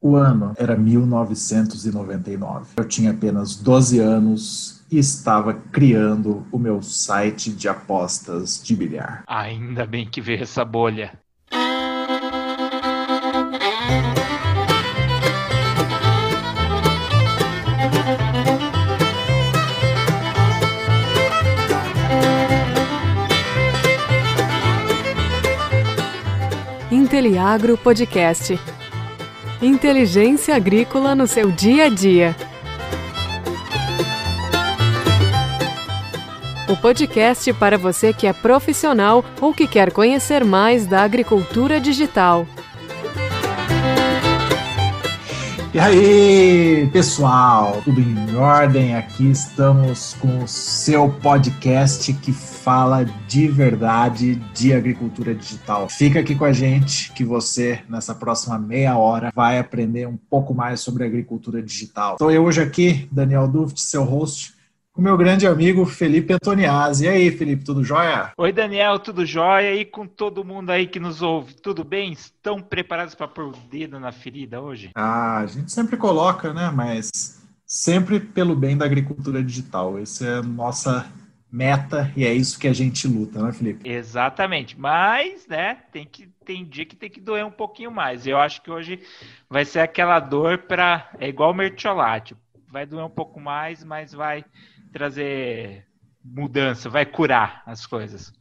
O ano era 1999. Eu tinha apenas 12 anos e estava criando o meu site de apostas de bilhar. Ainda bem que veio essa bolha. Inteliagro Podcast. Inteligência agrícola no seu dia a dia. O podcast para você que é profissional ou que quer conhecer mais da agricultura digital. E aí, pessoal, tudo em ordem? Aqui estamos com o seu podcast que fala de verdade de agricultura digital. Fica aqui com a gente que você, nessa próxima meia hora, vai aprender um pouco mais sobre agricultura digital. Estou eu hoje aqui, Daniel Duft, seu host, com meu grande amigo Felipe Antoniazzi. E aí, Felipe, tudo jóia? Oi, Daniel, tudo jóia? E com todo mundo aí que nos ouve, tudo bem? Estão preparados para pôr o dedo na ferida hoje? Ah, a gente sempre coloca, né? Mas sempre pelo bem da agricultura digital. Essa é a nossa meta e é isso que a gente luta, né, Felipe? Exatamente. Mas, né, tem que tem dia que tem que doer um pouquinho mais. Eu acho que hoje vai ser aquela dor para é igual o mertiolate. Vai doer um pouco mais, mas vai trazer mudança, vai curar as coisas.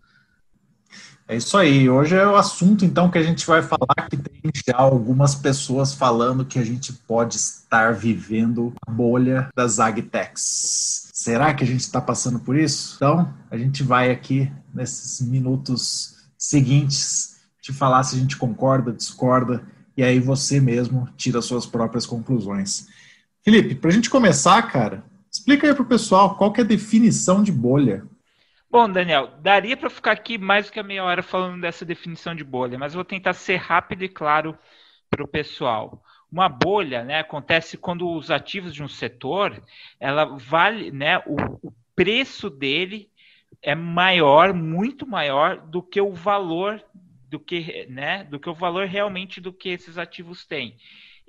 É isso aí. Hoje é o assunto, então, que a gente vai falar que tem já algumas pessoas falando que a gente pode estar vivendo a bolha das agtechs. Será que a gente está passando por isso? Então, a gente vai aqui nesses minutos seguintes te falar se a gente concorda, discorda, e aí você mesmo tira suas próprias conclusões. Felipe, para a gente começar, cara, Explica aí para o pessoal qual que é a definição de bolha. Bom, Daniel, daria para ficar aqui mais do que a meia hora falando dessa definição de bolha, mas vou tentar ser rápido e claro para o pessoal. Uma bolha, né, acontece quando os ativos de um setor, ela vale, né, o, o preço dele é maior, muito maior do que o valor do que, né, do que o valor realmente do que esses ativos têm.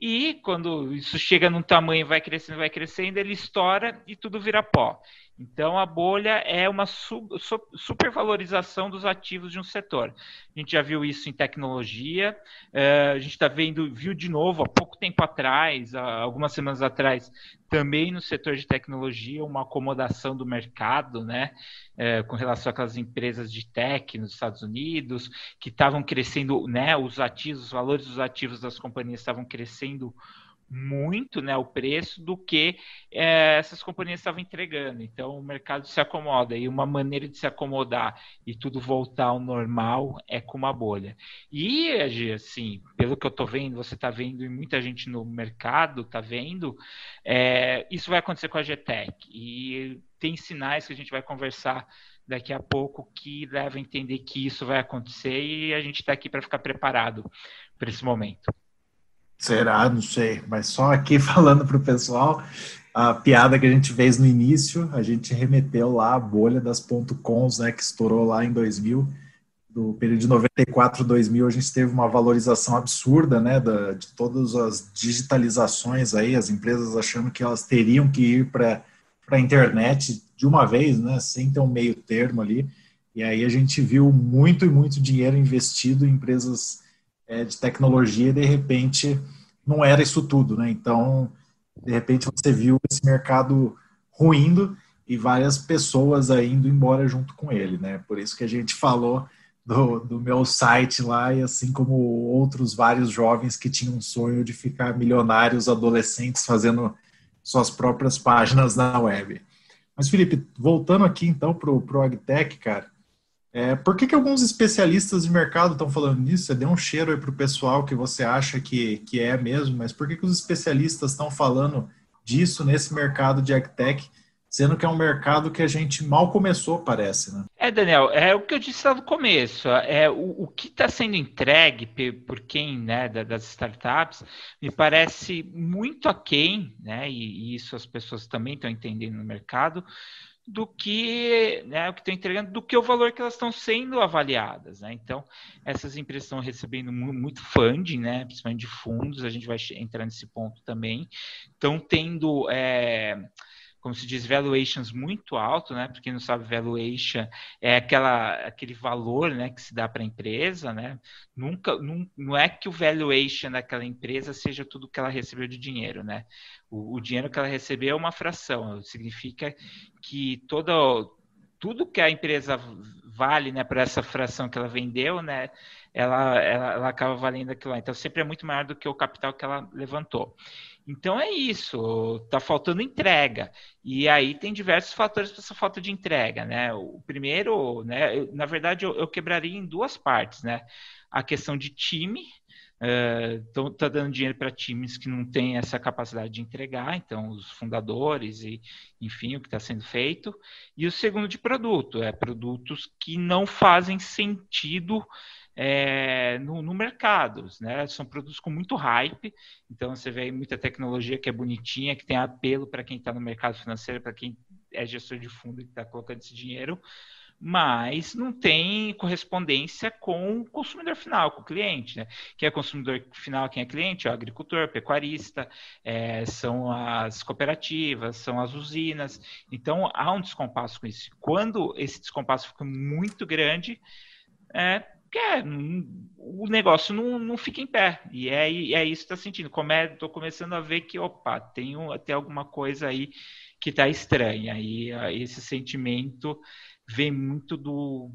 E quando isso chega num tamanho, vai crescendo, vai crescendo, ele estoura e tudo vira pó. Então, a bolha é uma supervalorização dos ativos de um setor. A gente já viu isso em tecnologia, uh, a gente está vendo, viu de novo, há pouco tempo atrás, algumas semanas atrás, também no setor de tecnologia, uma acomodação do mercado, né, uh, com relação àquelas empresas de tech nos Estados Unidos, que estavam crescendo, né, os ativos, os valores dos ativos das companhias estavam crescendo muito né, o preço do que é, essas companhias estavam entregando. Então o mercado se acomoda e uma maneira de se acomodar e tudo voltar ao normal é com uma bolha. E assim, pelo que eu estou vendo, você está vendo e muita gente no mercado está vendo, é, isso vai acontecer com a GTEC e tem sinais que a gente vai conversar daqui a pouco que leva a entender que isso vai acontecer e a gente está aqui para ficar preparado para esse momento. Será? Não sei. Mas só aqui falando para o pessoal, a piada que a gente fez no início, a gente remeteu lá a bolha das .coms, né, que estourou lá em 2000. Do período de 94 2000, a gente teve uma valorização absurda, né, da, de todas as digitalizações aí, as empresas achando que elas teriam que ir para a internet de uma vez, né, sem ter um meio termo ali. E aí a gente viu muito e muito dinheiro investido em empresas é, de tecnologia de repente não era isso tudo, né? Então, de repente você viu esse mercado ruindo e várias pessoas aí indo embora junto com ele, né? Por isso que a gente falou do, do meu site lá e assim como outros vários jovens que tinham um sonho de ficar milionários adolescentes fazendo suas próprias páginas na web. Mas Felipe, voltando aqui então para o AgTech, cara, é, por que, que alguns especialistas de mercado estão falando nisso? Você deu um cheiro aí para o pessoal que você acha que, que é mesmo, mas por que, que os especialistas estão falando disso nesse mercado de agtech, sendo que é um mercado que a gente mal começou, parece, né? É, Daniel, é o que eu disse lá no começo. É o, o que está sendo entregue por quem, né, das startups, me parece muito aquém, né? E, e isso as pessoas também estão entendendo no mercado do que né, o que estão entregando, do que o valor que elas estão sendo avaliadas. Né? Então, essas empresas estão recebendo muito funding, né, principalmente de fundos, a gente vai entrar nesse ponto também. Estão tendo. É, como se diz, valuations muito alto, né? Para quem não sabe, valuation é aquela, aquele valor, né, que se dá para a empresa, né? Nunca, não, não é que o valuation daquela empresa seja tudo que ela recebeu de dinheiro, né? O, o dinheiro que ela recebeu é uma fração, significa que toda tudo que a empresa vale, né, por essa fração que ela vendeu, né, ela, ela, ela acaba valendo aquilo lá. Então, sempre é muito maior do que o capital que ela levantou. Então é isso, está faltando entrega. E aí tem diversos fatores para essa falta de entrega, né? O primeiro, né, eu, na verdade, eu, eu, quebraria em duas partes, né? A questão de time, está uh, tá dando dinheiro para times que não têm essa capacidade de entregar, então os fundadores e, enfim, o que está sendo feito. E o segundo de produto, é produtos que não fazem sentido é, no, no, mercado. Né? São produtos com muito hype, então você vê muita tecnologia que é bonitinha, que tem apelo para quem está no mercado financeiro, para quem é gestor de fundo e está colocando esse dinheiro, mas não tem correspondência com o consumidor final, com o cliente. Né? Quem é consumidor final, quem é cliente? É o agricultor, pecuarista, é, são as cooperativas, são as usinas. Então há um descompasso com isso. Quando esse descompasso fica muito grande, é, porque é, o negócio não, não fica em pé. E é, é isso que está sentindo. Estou começando a ver que, opa, tem até alguma coisa aí que está estranha. E esse sentimento vem muito do,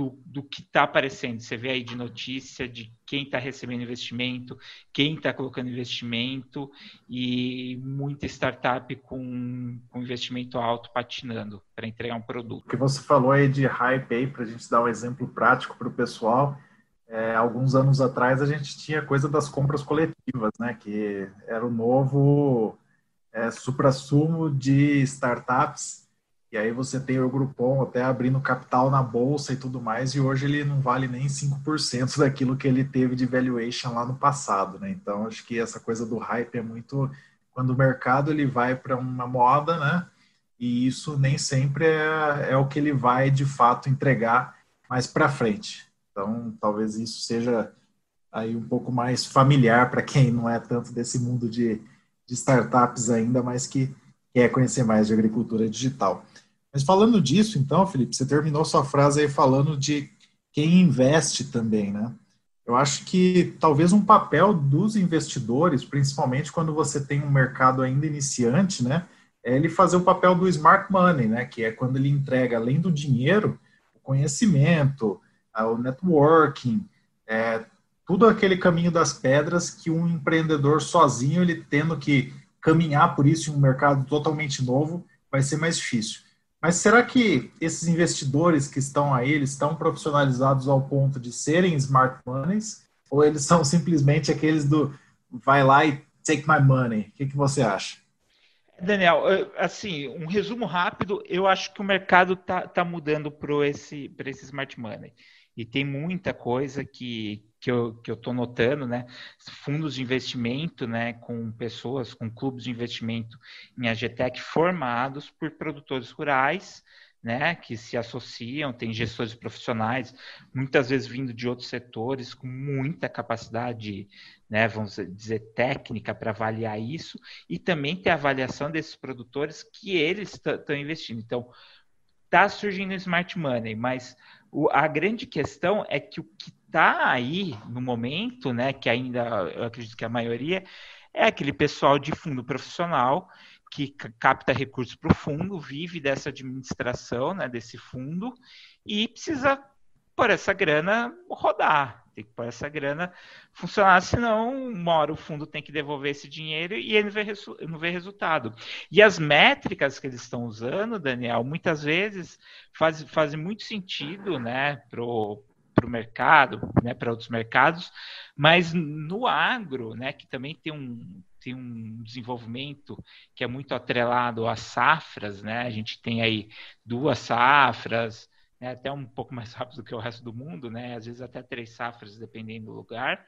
do, do que está aparecendo. Você vê aí de notícia de quem está recebendo investimento, quem está colocando investimento e muita startup com, com investimento alto patinando para entregar um produto. O que você falou aí de hype aí, para a gente dar um exemplo prático para o pessoal, é, alguns anos atrás a gente tinha coisa das compras coletivas, né? Que era o novo é, supra-sumo de startups e aí você tem o Groupon até abrindo capital na bolsa e tudo mais, e hoje ele não vale nem 5% daquilo que ele teve de valuation lá no passado, né? Então acho que essa coisa do hype é muito quando o mercado ele vai para uma moda, né? E isso nem sempre é, é o que ele vai de fato entregar mais para frente. Então talvez isso seja aí um pouco mais familiar para quem não é tanto desse mundo de, de startups ainda, mas que quer conhecer mais de agricultura digital. Mas falando disso, então, Felipe, você terminou sua frase aí falando de quem investe também, né? Eu acho que talvez um papel dos investidores, principalmente quando você tem um mercado ainda iniciante, né, é ele fazer o papel do smart money, né, que é quando ele entrega além do dinheiro, o conhecimento, o networking, é, tudo aquele caminho das pedras que um empreendedor sozinho ele tendo que caminhar por isso em um mercado totalmente novo vai ser mais difícil. Mas será que esses investidores que estão aí, eles estão profissionalizados ao ponto de serem smart moneys? Ou eles são simplesmente aqueles do vai lá e take my money? O que, que você acha? Daniel, assim, um resumo rápido, eu acho que o mercado está tá mudando para esse, esse smart money. E tem muita coisa que, que eu que eu estou notando, né? Fundos de investimento, né? Com pessoas, com clubes de investimento em AGTEC formados por produtores rurais, né? Que se associam, tem gestores profissionais, muitas vezes vindo de outros setores com muita capacidade, né? Vamos dizer técnica para avaliar isso e também ter a avaliação desses produtores que eles estão investindo. Então, está surgindo smart money, mas o, a grande questão é que o que está aí no momento, né, que ainda eu acredito que a maioria é aquele pessoal de fundo profissional que capta recursos para o fundo, vive dessa administração, né, desse fundo e precisa por essa grana rodar, tem que pôr essa grana funcionar, senão uma hora o fundo tem que devolver esse dinheiro e ele não vê, não vê resultado. E as métricas que eles estão usando, Daniel, muitas vezes fazem faz muito sentido né, para o mercado, né, para outros mercados, mas no agro, né, que também tem um, tem um desenvolvimento que é muito atrelado às safras, né? A gente tem aí duas safras, né, até um pouco mais rápido que o resto do mundo, né, às vezes até três safras, dependendo do lugar,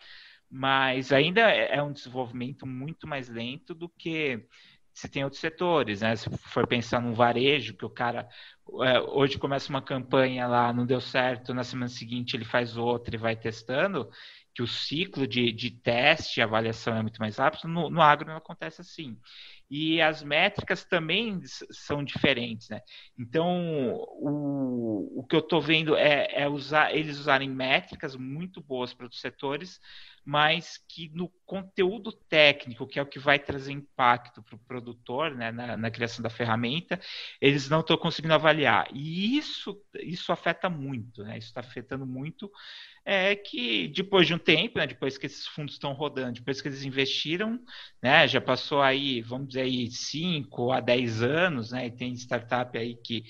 mas ainda é, é um desenvolvimento muito mais lento do que você tem outros setores, né? Se for pensar num varejo, que o cara é, hoje começa uma campanha lá, não deu certo, na semana seguinte ele faz outra e vai testando, que o ciclo de, de teste e avaliação é muito mais rápido, no, no agro não acontece assim. E as métricas também são diferentes, né? Então, o, o que eu estou vendo é, é usar, eles usarem métricas muito boas para os setores, mas que no conteúdo técnico, que é o que vai trazer impacto para o produtor né, na, na, criação da ferramenta, eles não estão conseguindo avaliar. E isso, isso afeta muito, né? Isso está afetando muito é que depois de um tempo, né, depois que esses fundos estão rodando, depois que eles investiram, né, já passou aí, vamos dizer aí, 5 a 10 anos, né, e tem startup aí que,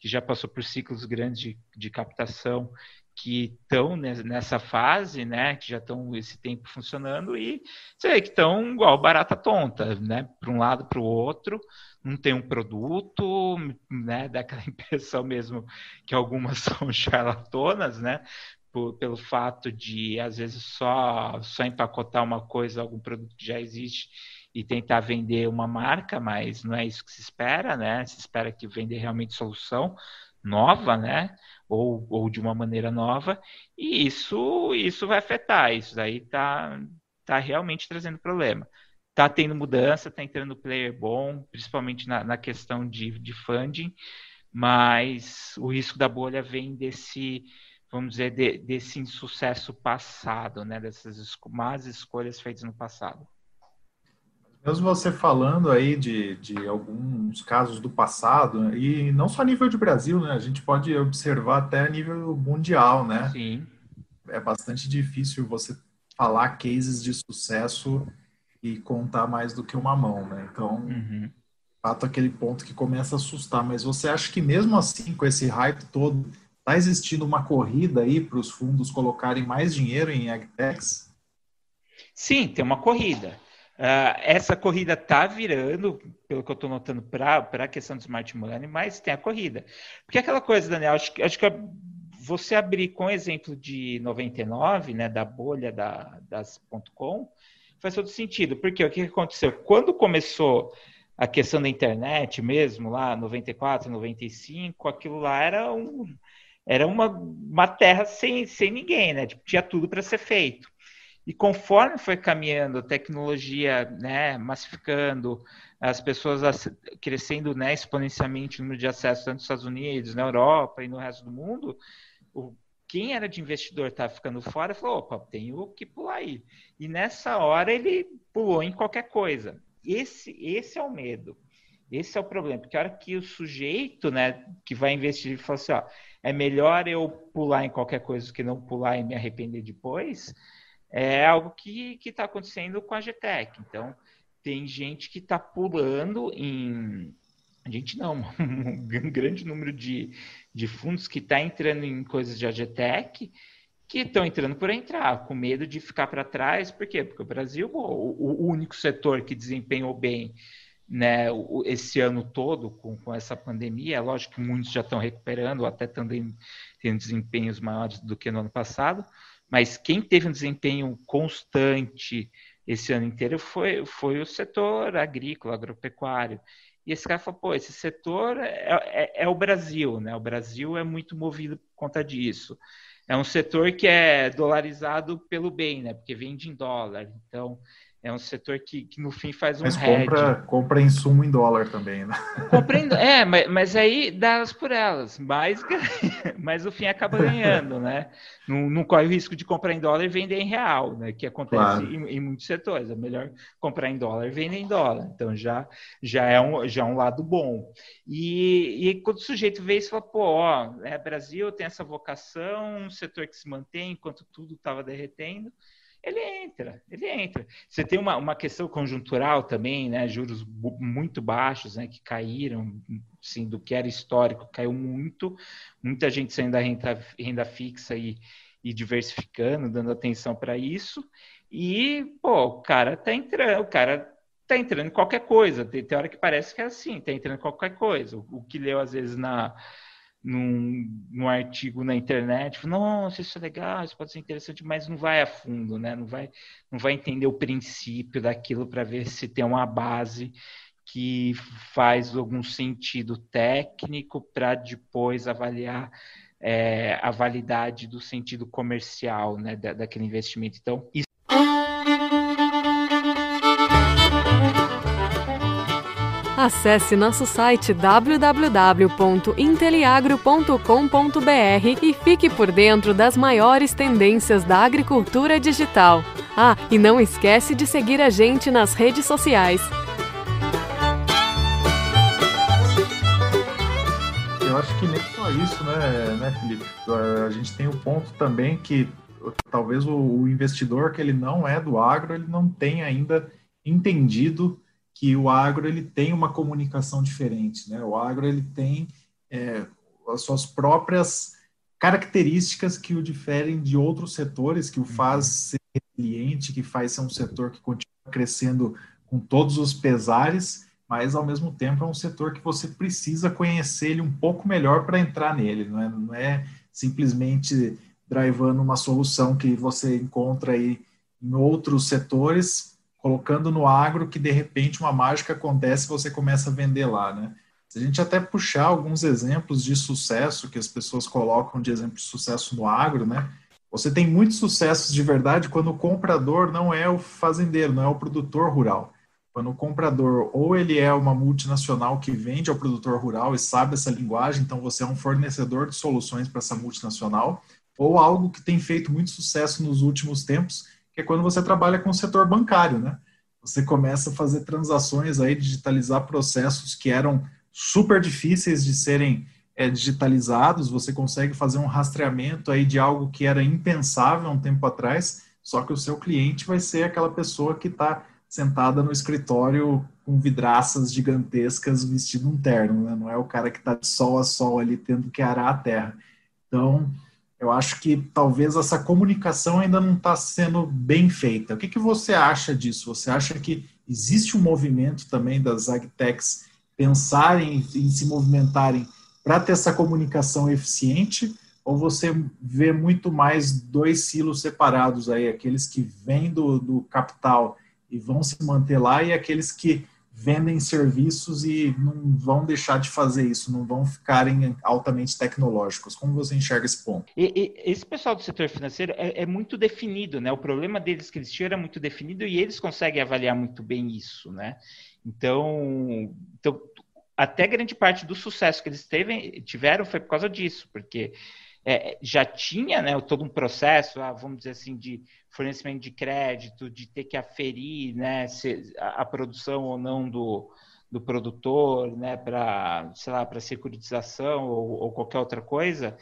que já passou por ciclos grandes de, de captação que estão nessa fase, né, que já estão esse tempo funcionando e vê que estão igual barata tonta, né, para um lado para o outro, não tem um produto, né, dá aquela impressão mesmo que algumas são charlatonas, né, por, pelo fato de às vezes só só empacotar uma coisa, algum produto que já existe e tentar vender uma marca, mas não é isso que se espera, né? Se espera que vender realmente solução nova, né? Ou, ou de uma maneira nova, e isso isso vai afetar, isso daí tá, tá realmente trazendo problema. Tá tendo mudança, tá entrando player bom, principalmente na, na questão de, de funding, mas o risco da bolha vem desse, vamos dizer, de, desse insucesso passado, né? Dessas más escolhas feitas no passado. Mesmo você falando aí de, de alguns casos do passado, e não só a nível de Brasil, né? A gente pode observar até a nível mundial, né? Sim. É bastante difícil você falar cases de sucesso e contar mais do que uma mão, né? Então, uhum. fato aquele ponto que começa a assustar. Mas você acha que mesmo assim, com esse hype todo, está existindo uma corrida aí para os fundos colocarem mais dinheiro em agtechs? Sim, tem uma corrida. Uh, essa corrida está virando, pelo que eu estou notando, para a questão do smart money, mas tem a corrida. Porque aquela coisa, Daniel, acho, acho que você abrir com o exemplo de 99, né, da bolha da, das .com, faz todo sentido. Porque o que aconteceu? Quando começou a questão da internet mesmo, lá 94, 95, aquilo lá era, um, era uma, uma terra sem, sem ninguém, né? Tipo, tinha tudo para ser feito. E conforme foi caminhando a tecnologia, né, massificando, as pessoas crescendo né, exponencialmente o número de acesso tanto nos Estados Unidos, na Europa e no resto do mundo, o, quem era de investidor estava ficando fora falou, opa, tenho que pular aí. E nessa hora ele pulou em qualquer coisa. Esse, esse é o medo. Esse é o problema, porque a hora que o sujeito, né, que vai investir, fala assim, ó, é melhor eu pular em qualquer coisa que não pular e me arrepender depois, é algo que está acontecendo com a GTEC. Então, tem gente que está pulando em. Gente, não, um grande número de, de fundos que está entrando em coisas de AGTEC que estão entrando por entrar, com medo de ficar para trás. Por quê? Porque o Brasil, o, o único setor que desempenhou bem né, esse ano todo com, com essa pandemia, é lógico que muitos já estão recuperando, até também tendo desempenhos maiores do que no ano passado, mas quem teve um desempenho constante esse ano inteiro foi, foi o setor agrícola, agropecuário. E esse cara falou, pô, esse setor é, é, é, o Brasil, né? O Brasil é muito movido por conta disso. É um setor que é dolarizado pelo bem, né? Porque vende em dólar. Então, é um setor que, que no fim faz um mas compra, compra insumo em dólar também, né? Compra em, é, mas, mas aí dá elas por elas, mas, mas o fim acaba ganhando, né? Não, não corre o risco de comprar em dólar e vender em real, né? Que acontece claro. em, em, muitos setores. É melhor comprar em dólar e vender em dólar. Então já, já, é, um, já é um lado bom. E, e quando o sujeito vê isso, fala, pô, ó, é, Brasil tem essa vocação, um setor que se mantém enquanto tudo estava derretendo ele entra, ele entra. Você tem uma, uma questão conjuntural também, né? Juros muito baixos, né? Que caíram, sim, do que era histórico, caiu muito. Muita gente saindo da renda, renda fixa e, e diversificando, dando atenção para isso. E, pô, o cara tá entrando, o cara tá entrando em qualquer coisa. Tem, tem hora que parece que é assim, tá entrando em qualquer coisa. O, o que leu, às vezes, na num, num artigo na internet, nossa, isso é legal, isso pode ser interessante, mas não vai a fundo, né? Não vai, não vai entender o princípio daquilo para ver se tem uma base que faz algum sentido técnico para depois avaliar é, a validade do sentido comercial né, da, daquele investimento. Então, Acesse nosso site www.inteliagro.com.br e fique por dentro das maiores tendências da agricultura digital. Ah, e não esquece de seguir a gente nas redes sociais. Eu acho que nem só isso, né, né, Felipe? A gente tem o ponto também que talvez o investidor que ele não é do agro, ele não tem ainda entendido que o agro ele tem uma comunicação diferente, né? O agro ele tem é, as suas próprias características que o diferem de outros setores, que o faz ser resiliente, que faz ser um setor que continua crescendo com todos os pesares, mas ao mesmo tempo é um setor que você precisa conhecer ele um pouco melhor para entrar nele, não é, não é simplesmente drivando uma solução que você encontra aí em outros setores colocando no agro que de repente uma mágica acontece e você começa a vender lá, né? Se a gente até puxar alguns exemplos de sucesso que as pessoas colocam de exemplo de sucesso no agro, né? Você tem muitos sucessos de verdade quando o comprador não é o fazendeiro, não é o produtor rural. Quando o comprador ou ele é uma multinacional que vende ao produtor rural e sabe essa linguagem, então você é um fornecedor de soluções para essa multinacional, ou algo que tem feito muito sucesso nos últimos tempos, é quando você trabalha com o setor bancário, né? Você começa a fazer transações aí, digitalizar processos que eram super difíceis de serem é, digitalizados, você consegue fazer um rastreamento aí de algo que era impensável um tempo atrás, só que o seu cliente vai ser aquela pessoa que está sentada no escritório com vidraças gigantescas vestido um terno, né? não é o cara que está de sol a sol ali tendo que arar a terra. Então, eu acho que talvez essa comunicação ainda não está sendo bem feita. O que, que você acha disso? Você acha que existe um movimento também das agtechs pensarem em se movimentarem para ter essa comunicação eficiente? Ou você vê muito mais dois silos separados aí, aqueles que vêm do, do capital e vão se manter lá e aqueles que vendem serviços e não vão deixar de fazer isso, não vão ficarem altamente tecnológicos. Como você enxerga esse ponto? E, e, esse pessoal do setor financeiro é, é, muito definido, né? O problema deles que eles tinham era muito definido e eles conseguem avaliar muito bem isso, né? Então, então até grande parte do sucesso que eles teve, tiveram foi por causa disso, porque é, já tinha né, todo um processo, ah, vamos dizer assim, de fornecimento de crédito, de ter que aferir né, se, a, a produção ou não do, do produtor, né, para, sei lá, para securitização ou, ou, qualquer outra coisa,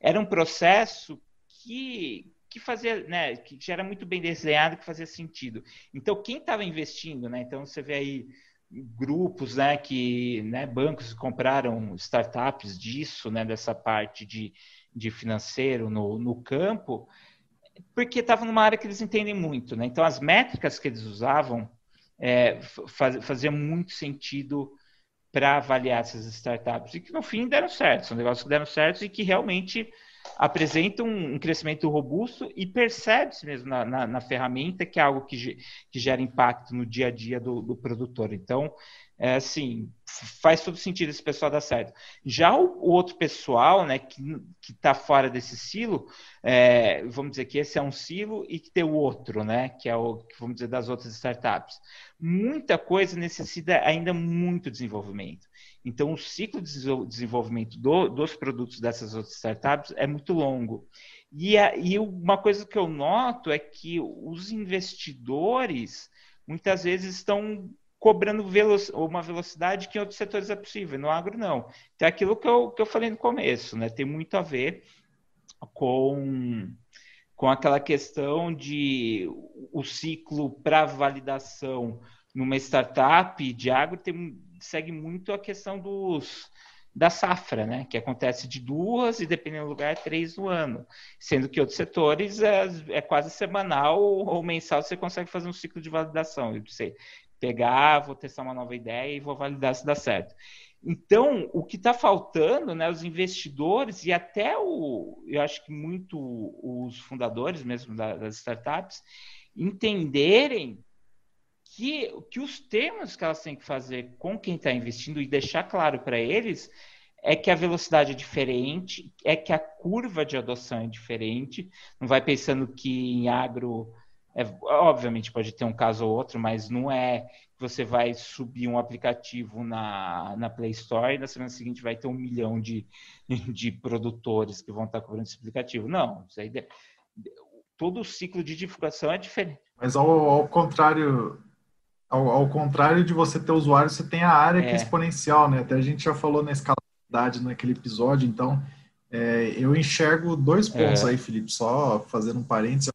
era um processo que, que fazia, né, que já era muito bem desenhado, que fazia sentido. Então, quem estava investindo, né, então você vê aí grupos, né, que, né, bancos compraram startups disso, né, dessa parte de, de financeiro no, no campo, porque estava numa área que eles entendem muito, né? Então as métricas que eles usavam é, faz, faziam muito sentido para avaliar essas startups e que no fim deram certo, são negócios que deram certo e que realmente apresentam um crescimento robusto e percebe-se mesmo na, na, na, ferramenta que é algo que, que gera impacto no dia a dia do, do produtor. Então, é assim, faz todo sentido esse pessoal dar certo. Já o, o outro pessoal, né, que está fora desse silo, é, vamos dizer que esse é um silo e que tem o outro, né, que é o, vamos dizer, das outras startups. Muita coisa necessita ainda muito desenvolvimento. Então, o ciclo de desenvolvimento do, dos produtos dessas outras startups é muito longo. E, a, e uma coisa que eu noto é que os investidores muitas vezes estão cobrando veloc uma velocidade que em outros setores é possível, no agro não. Então é aquilo que eu, que eu falei no começo, né? Tem muito a ver com, com aquela questão de o ciclo para validação numa startup de agro tem, segue muito a questão dos da safra, né? Que acontece de duas e dependendo do lugar três no ano, sendo que outros setores é, é quase semanal ou mensal você consegue fazer um ciclo de validação. Eu sei, pegar, vou testar uma nova ideia e vou validar se dá certo. Então, o que está faltando, né, os investidores e até o, eu acho que muito os fundadores mesmo das startups entenderem que, que os termos que elas têm que fazer com quem está investindo e deixar claro para eles é que a velocidade é diferente, é que a curva de adoção é diferente. Não vai pensando que em agro, é, obviamente pode ter um caso ou outro, mas não é que você vai subir um aplicativo na, na Play Store e na semana seguinte vai ter um milhão de, de produtores que vão estar cobrando esse aplicativo. Não, isso aí, todo o ciclo de divulgação é diferente. Mas ao, ao contrário ao, ao, contrário de você ter usuário, você tem a área é. que é exponencial, né? Até a gente já falou na escalabilidade naquele episódio, então é, eu enxergo dois pontos é. aí, Felipe, só fazendo um parênteses.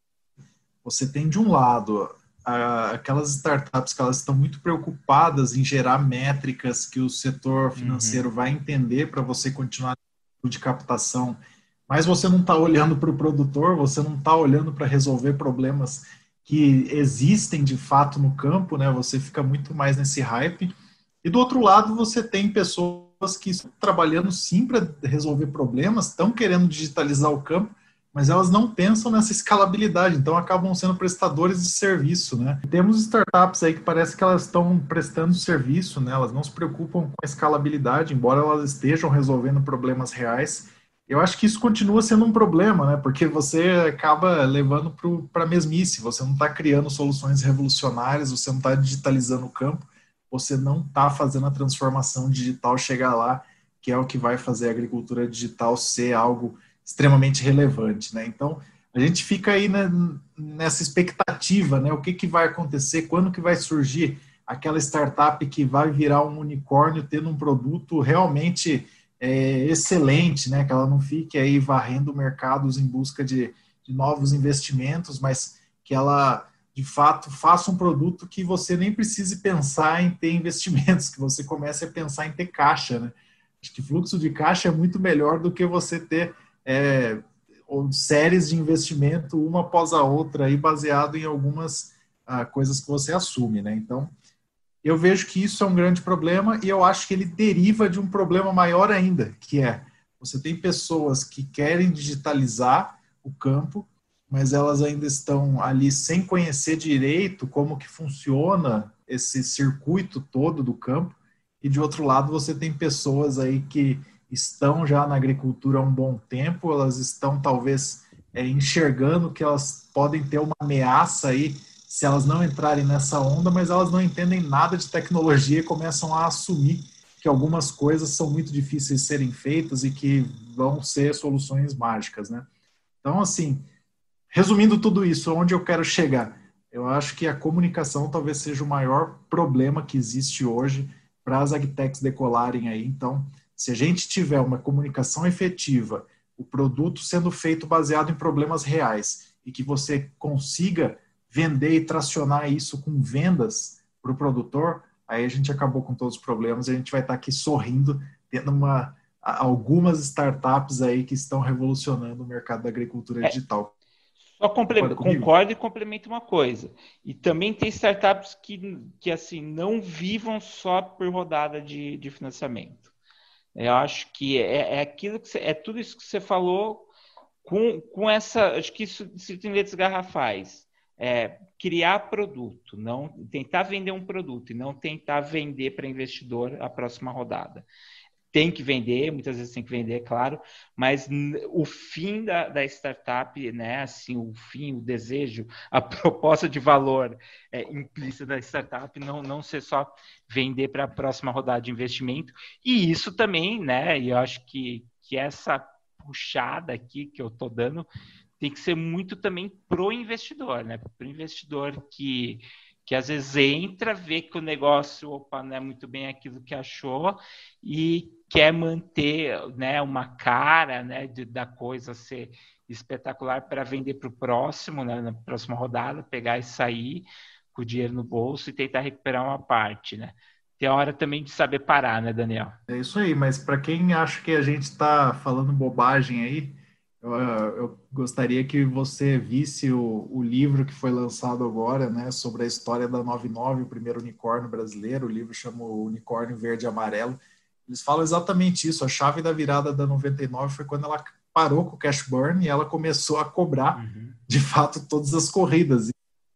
Você tem de um lado a, aquelas startups que elas estão muito preocupadas em gerar métricas que o setor financeiro uhum. vai entender para você continuar de captação, mas você não está olhando para o produtor, você não está olhando para resolver problemas que existem de fato no campo, né? Você fica muito mais nesse hype. E do outro lado, você tem pessoas que estão trabalhando sim para resolver problemas, estão querendo digitalizar o campo, mas elas não pensam nessa escalabilidade, então acabam sendo prestadores de serviço, né? Temos startups aí que parece que elas estão prestando serviço, né? Elas não se preocupam com a escalabilidade, embora elas estejam resolvendo problemas reais, eu acho que isso continua sendo um problema, né? Porque você acaba levando para a mesmice. Você não está criando soluções revolucionárias, você não está digitalizando o campo, você não está fazendo a transformação digital chegar lá, que é o que vai fazer a agricultura digital ser algo extremamente relevante, né? Então a gente fica aí né, nessa expectativa, né? O que, que vai acontecer? Quando que vai surgir aquela startup que vai virar um unicórnio tendo um produto realmente é, excelente, né? Que ela não fique aí varrendo mercados em busca de, de novos investimentos, mas que ela de fato faça um produto que você nem precise pensar em ter investimentos, que você comece a pensar em ter caixa, né? Acho que fluxo de caixa é muito melhor do que você ter é, séries de investimento uma após a outra aí baseado em algumas ah, coisas que você assume, né? Então eu vejo que isso é um grande problema e eu acho que ele deriva de um problema maior ainda, que é você tem pessoas que querem digitalizar o campo, mas elas ainda estão ali sem conhecer direito como que funciona esse circuito todo do campo. E de outro lado, você tem pessoas aí que estão já na agricultura há um bom tempo, elas estão talvez é, enxergando que elas podem ter uma ameaça aí se elas não entrarem nessa onda, mas elas não entendem nada de tecnologia e começam a assumir que algumas coisas são muito difíceis de serem feitas e que vão ser soluções mágicas, né? Então, assim, resumindo tudo isso, onde eu quero chegar? Eu acho que a comunicação talvez seja o maior problema que existe hoje para as agtechs decolarem aí. Então, se a gente tiver uma comunicação efetiva, o produto sendo feito baseado em problemas reais e que você consiga vender e tracionar isso com vendas para o produtor, aí a gente acabou com todos os problemas e a gente vai estar aqui sorrindo, tendo uma, algumas startups aí que estão revolucionando o mercado da agricultura é, digital. Só concordo e complemento uma coisa. E também tem startups que, que assim não vivam só por rodada de, de financiamento. Eu acho que é, é aquilo que você, é tudo isso que você falou com, com essa. Acho que isso se tem letras garrafais é, criar produto, não tentar vender um produto e não tentar vender para investidor a próxima rodada. Tem que vender, muitas vezes tem que vender, é claro, mas o fim da, da, startup, né, assim, o fim, o desejo, a proposta de valor é, implícita da startup não, não ser só vender para a próxima rodada de investimento. E isso também, né, e eu acho que, que essa puxada aqui que eu estou dando tem que ser muito também pro investidor, né? Pro investidor que, que às vezes entra, vê que o negócio opa, não é muito bem aquilo que achou e quer manter né, uma cara né, de, da coisa ser espetacular para vender para o próximo, né, na próxima rodada, pegar e sair com o dinheiro no bolso e tentar recuperar uma parte, né? Tem a hora também de saber parar, né, Daniel? É isso aí, mas para quem acha que a gente está falando bobagem aí, eu, eu, gostaria que você visse o, o, livro que foi lançado agora, né, sobre a história da 99, o primeiro unicórnio brasileiro. O livro chama Unicórnio Verde e Amarelo. Eles falam exatamente isso. A chave da virada da 99 foi quando ela parou com o cash burn e ela começou a cobrar, uhum. de fato, todas as corridas.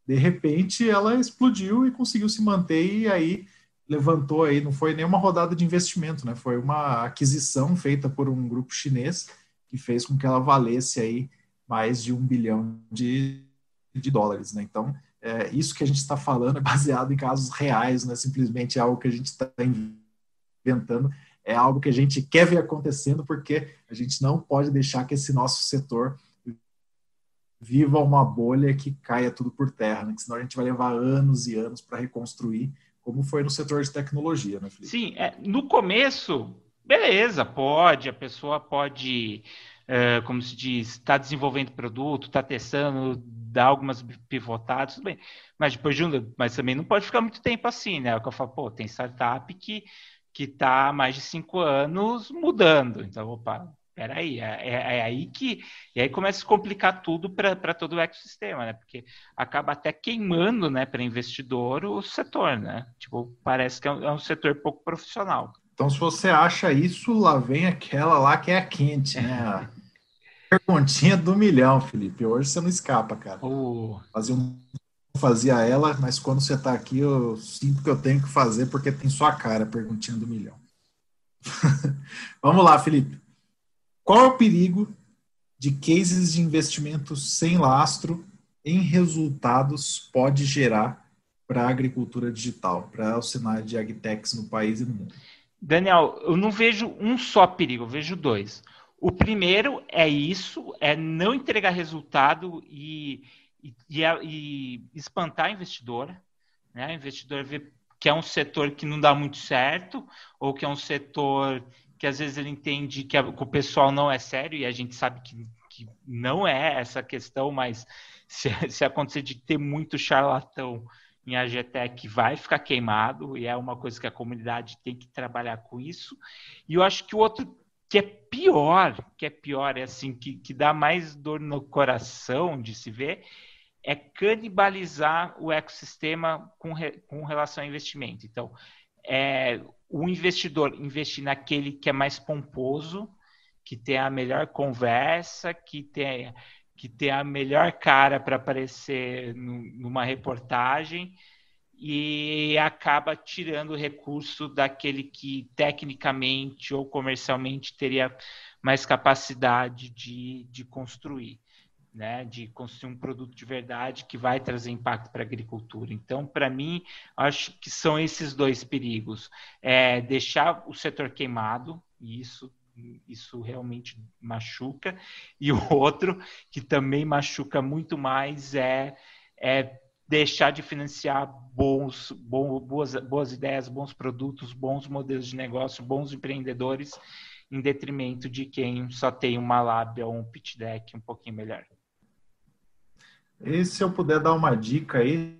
de repente ela explodiu e conseguiu se manter e aí levantou aí, não foi nenhuma rodada de investimento, né? Foi uma aquisição feita por um grupo chinês que fez com que ela valesse aí mais de um bilhão de, de dólares, né? Então, é, isso que a gente está falando é baseado em casos reais, não é simplesmente algo que a gente está inventando, é algo que a gente quer ver acontecendo, porque a gente não pode deixar que esse nosso setor viva uma bolha que caia tudo por terra, né? senão a gente vai levar anos e anos para reconstruir, como foi no setor de tecnologia, né, Felipe? Sim, é, no começo, beleza, pode, a pessoa pode, é, como se diz, está desenvolvendo produto, está testando, dá algumas pivotadas, tudo bem. Mas depois de um, mas também não pode ficar muito tempo assim, né? É o que eu falo, pô, tem startup que que está há mais de cinco anos mudando. Então, opa, peraí, é, é, é aí que. E aí começa a complicar tudo para todo o ecossistema, né? Porque acaba até queimando né, para investidor o setor, né? Tipo, parece que é um, é um, setor pouco profissional. Então, se você acha isso, lá vem aquela lá que é a quente, né? Perguntinha do milhão, Felipe. Hoje você não escapa, cara. Uh. Fazer um fazia ela, mas quando você está aqui, eu sinto que eu tenho que fazer porque tem sua cara, perguntinha do milhão. Vamos lá, Felipe. Qual é o perigo de cases de investimento sem lastro em resultados pode gerar para a agricultura digital, para o cenário de agtechs no país e no mundo? Daniel, eu não vejo um só perigo, eu vejo dois. O primeiro é isso, é não entregar resultado e, e, e, e espantar a investidora. Né? O investidor vê que é um setor que não dá muito certo, ou que é um setor que às vezes ele entende que, a, que o pessoal não é sério, e a gente sabe que, que não é essa questão, mas se, se acontecer de ter muito charlatão em AGTEC vai ficar queimado, e é uma coisa que a comunidade tem que trabalhar com isso. E eu acho que o outro que é pior, que é pior, é assim, que, que dá mais dor no coração de se ver, é canibalizar o ecossistema com, re, com relação ao investimento. Então, é, o investidor investir naquele que é mais pomposo, que tem a melhor conversa, que tem, que tem a melhor cara para aparecer numa reportagem e acaba tirando o recurso daquele que tecnicamente ou comercialmente teria mais capacidade de, de construir né, de construir um produto de verdade que vai trazer impacto para a agricultura. Então, para mim, acho que são esses dois perigos: é deixar o setor queimado, e isso isso realmente machuca, e o outro que também machuca muito mais é, é deixar de financiar bons, bons, boas, boas ideias, bons produtos, bons modelos de negócio, bons empreendedores, em detrimento de quem só tem uma lábia ou um pitch deck um pouquinho melhor. E se eu puder dar uma dica aí,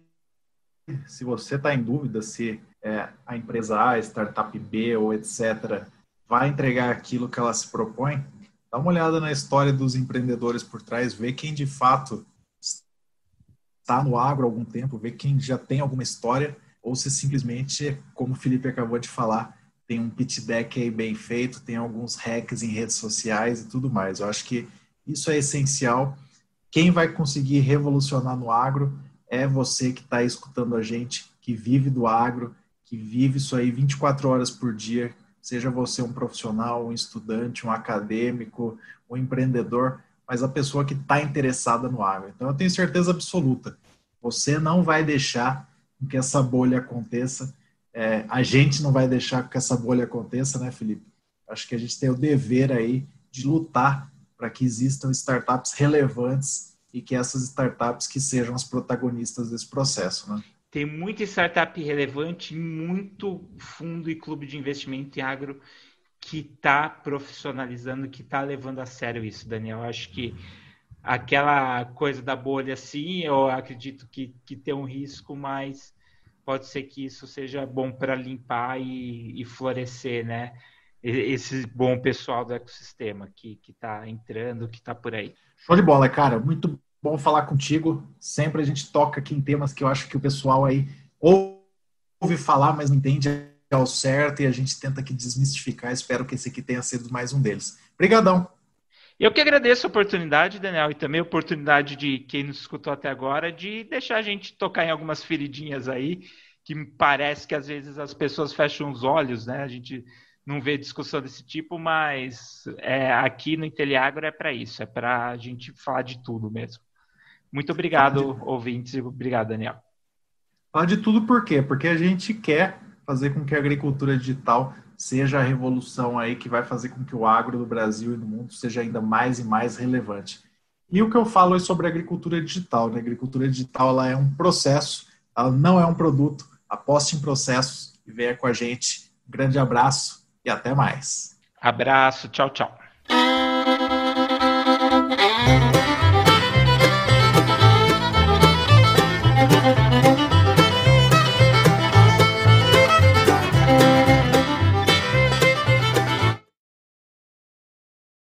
se você está em dúvida se é, a empresa A, startup B ou etc. vai entregar aquilo que ela se propõe, dá uma olhada na história dos empreendedores por trás, vê quem de fato está no agro há algum tempo, vê quem já tem alguma história, ou se simplesmente, como o Felipe acabou de falar, tem um pitch deck aí bem feito, tem alguns hacks em redes sociais e tudo mais. Eu acho que isso é essencial quem vai conseguir revolucionar no agro é você que está escutando a gente, que vive do agro, que vive isso aí 24 horas por dia, seja você um profissional, um estudante, um acadêmico, um empreendedor, mas a pessoa que está interessada no agro. Então, eu tenho certeza absoluta, você não vai deixar que essa bolha aconteça, é, a gente não vai deixar que essa bolha aconteça, né, Felipe? Acho que a gente tem o dever aí de lutar para que existam startups relevantes e que essas startups que sejam as protagonistas desse processo, né? Tem muita startup relevante, muito fundo e clube de investimento em agro que está profissionalizando, que está levando a sério isso, Daniel. Acho que aquela coisa da bolha, sim, eu acredito que, que tem um risco, mas pode ser que isso seja bom para limpar e, e florescer, né? esse bom pessoal do ecossistema que está entrando, que está por aí. Show de bola, cara. Muito bom falar contigo. Sempre a gente toca aqui em temas que eu acho que o pessoal aí ouve falar, mas não entende ao certo e a gente tenta aqui desmistificar. Espero que esse aqui tenha sido mais um deles. Obrigadão. Eu que agradeço a oportunidade, Daniel, e também a oportunidade de quem nos escutou até agora de deixar a gente tocar em algumas feridinhas aí, que parece que às vezes as pessoas fecham os olhos, né? A gente não vê discussão desse tipo, mas é, aqui no Inteliagro é para isso, é para a gente falar de tudo mesmo. Muito obrigado, de... ouvintes, obrigado, Daniel. Falar de tudo por quê? Porque a gente quer fazer com que a agricultura digital seja a revolução aí que vai fazer com que o agro do Brasil e do mundo seja ainda mais e mais relevante. E o que eu falo é sobre a agricultura digital. Né? A agricultura digital ela é um processo, ela não é um produto. Aposte em processos e venha com a gente. Um grande abraço e até mais. Abraço, tchau, tchau.